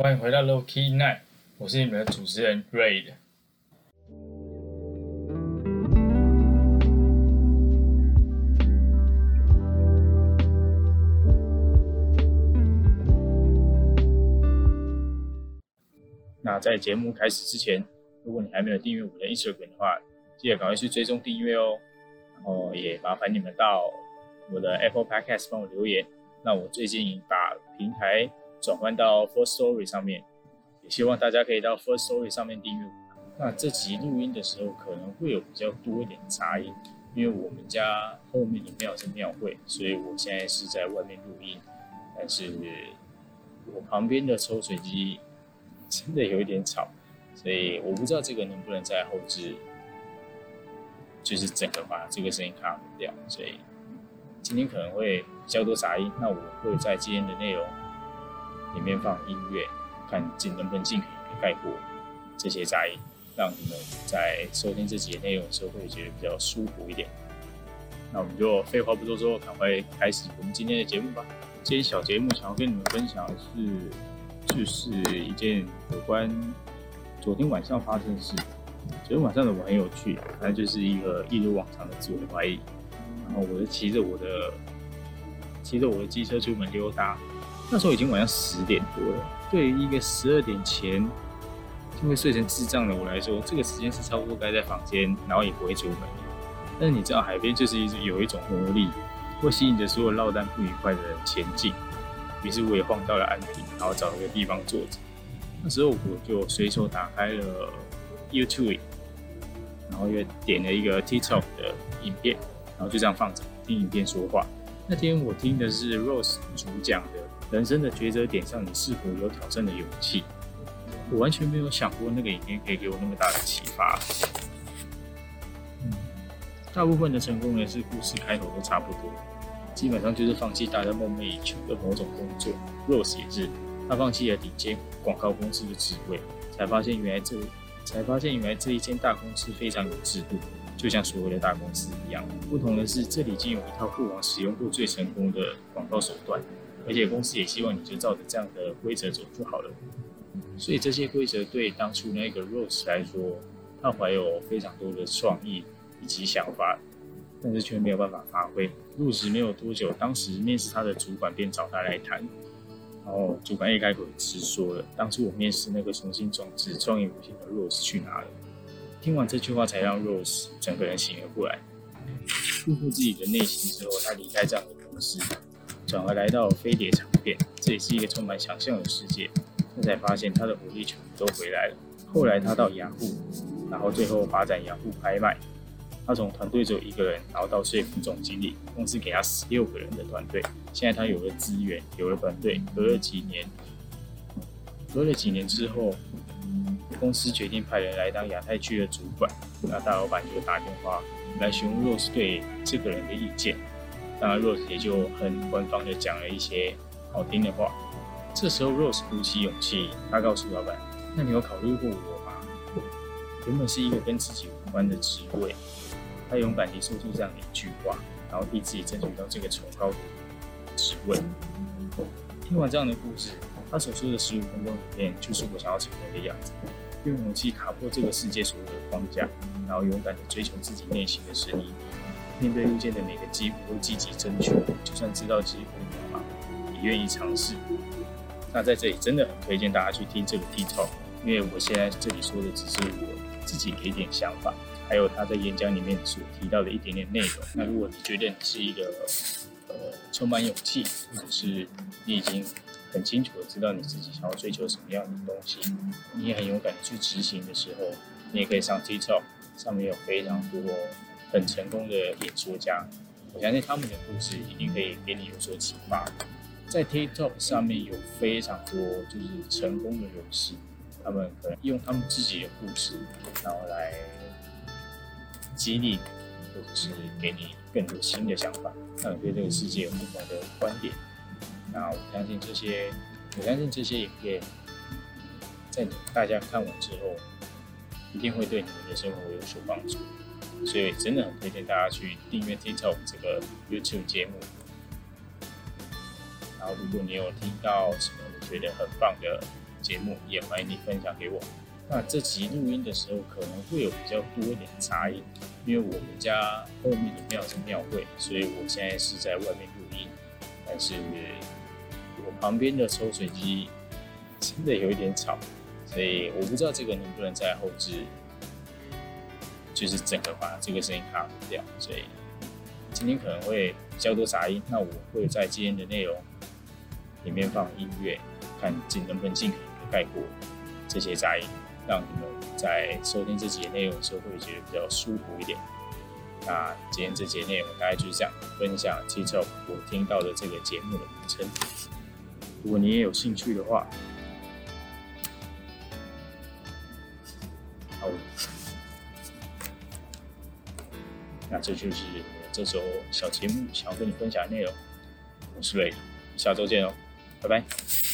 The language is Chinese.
欢迎回到 Low Key Night，我是你们的主持人 Raid。那在节目开始之前，如果你还没有订阅我的 Instagram 的话，记得赶快去追踪订阅哦。然后也麻烦你们到我的 Apple Podcast 帮我留言。那我最近把平台转换到 First Story 上面，也希望大家可以到 First Story 上面订阅。那这集录音的时候可能会有比较多一点杂音，因为我们家后面的庙是庙会，所以我现在是在外面录音。但是我旁边的抽水机真的有一点吵，所以我不知道这个能不能在后置，就是整个把这个声音卡掉。所以今天可能会比较多杂音，那我会在今天的内容里面放音乐，看尽能不能尽可能盖过这些杂音，让你们在收听这集的内容的时候会觉得比较舒服一点。那我们就废话不多说，赶快开始我们今天的节目吧。这些小节目想要跟你们分享的是，就是一件有关昨天晚上发生的事。昨天晚上的我很有趣，反正就是一个一如往常的自我怀疑。然后我就骑着我的骑着我的机车出门溜达，那时候已经晚上十点多了。对于一个十二点前就会睡成智障的我来说，这个时间是差不多该在房间，然后也不会出门。但是你知道，海边就是一直有一种魔力。会吸引着所有落单不愉快的人前进，于是我也晃到了安平，然后找一个地方坐着。那时候我就随手打开了 YouTube，然后又点了一个 TikTok 的影片，然后就这样放着听影片说话。那天我听的是 Rose 主讲的《人生的抉择点上，你是否有挑战的勇气》。我完全没有想过那个影片可以给我那么大的启发。大部分的成功人士故事开头都差不多，基本上就是放弃大家梦寐以求的某种工作。Rose 也是，他放弃了顶尖广告公司的职位，才发现原来这才发现原来这一间大公司非常有制度，就像所有的大公司一样。不同的是，这里已经有一套过往使用过最成功的广告手段，而且公司也希望你就照着这样的规则走就好了。所以这些规则对当初那个 Rose 来说，他怀有非常多的创意。以及想法，但是却没有办法发挥。入职没有多久，当时面试他的主管便找他来谈，然后主管一开口直说了：“当初我面试那个重新种植创意无限的 Rose 去哪了？”听完这句话，才让 Rose 整个人醒了过来。复复自己的内心之后，他离开这样的公司，转而来到飞碟唱片，这也是一个充满想象的世界。他才发现他的火力全部都回来了。后来他到雅虎，然后最后发展雅虎拍卖。他从团队只有一个人，然后到说服总经理，公司给他十六个人的团队。现在他有了资源，有了团队，隔了几年，隔了几年之后，公司决定派人来当亚太区的主管。那大老板就打电话来询问 Rose 对这个人的意见。当然，Rose 也就很官方的讲了一些好听的话。这时候，Rose 鼓起勇气，他告诉老板：“那你有考虑过我吗？原本是一个跟自己无关的职位。”他勇敢地说出这样的一句话，然后替自己争取到这个崇高的职位。听完这样的故事，他所说的十五分钟里面，就是我想要成为的样子。用勇气卡破这个世界所有的框架，然后勇敢地追求自己内心的声音。面对遇见的每个机会，都积极争取，就算知道机会渺茫，也愿意尝试。那在这里真的很推荐大家去听这个 T Talk，因为我现在这里说的只是我自己给点想法。还有他在演讲里面所提到的一点点内容。那如果你觉得你是一个呃充满勇气，或者是你已经很清楚的知道你自己想要追求什么样的东西，你也很勇敢的去执行的时候，你也可以上 TikTok，上面有非常多很成功的演说家，我相信他们的故事一定可以给你有所启发。在 TikTok 上面有非常多就是成功的人士，他们可能用他们自己的故事，然后来。激励，或者是给你更多新的想法，让你对这个世界有不同的观点。那我相信这些，我相信这些影片，在大家看完之后，一定会对你们的生活有所帮助。所以真的很推荐大家去订阅 TikTok 这个 YouTube 节目。然后，如果你有听到什么你觉得很棒的节目，也欢迎你分享给我。那这集录音的时候可能会有比较多一点杂音，因为我们家后面的庙是庙会，所以我现在是在外面录音。但是我旁边的抽水机真的有一点吵，所以我不知道这个能不能在后置，就是整个把这个声音卡掉。所以今天可能会比较多杂音，那我会在今天的内容里面放音乐，看尽能不能尽可能的盖过这些杂音。让你们在收听这节内容的时候会觉得比较舒服一点。那今天这节内容大概就是这样，分享其中我听到的这个节目的名称。如果你也有兴趣的话，好，那这就是这首小节目想要跟你分享的内容。我是瑞，下周见哦，拜拜。